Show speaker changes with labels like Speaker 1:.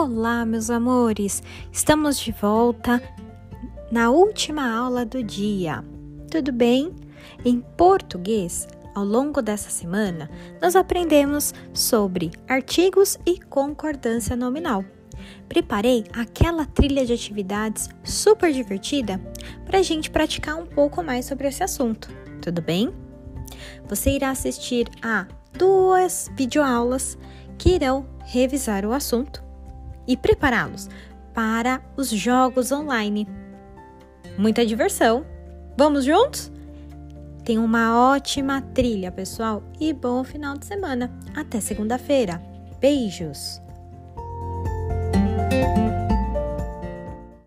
Speaker 1: Olá, meus amores! Estamos de volta na última aula do dia. Tudo bem? Em português, ao longo dessa semana, nós aprendemos sobre artigos e concordância nominal. Preparei aquela trilha de atividades super divertida para a gente praticar um pouco mais sobre esse assunto. Tudo bem? Você irá assistir a duas videoaulas que irão revisar o assunto e prepará-los para os jogos online. Muita diversão! Vamos juntos? Tenha uma ótima trilha, pessoal, e bom final de semana. Até segunda-feira. Beijos!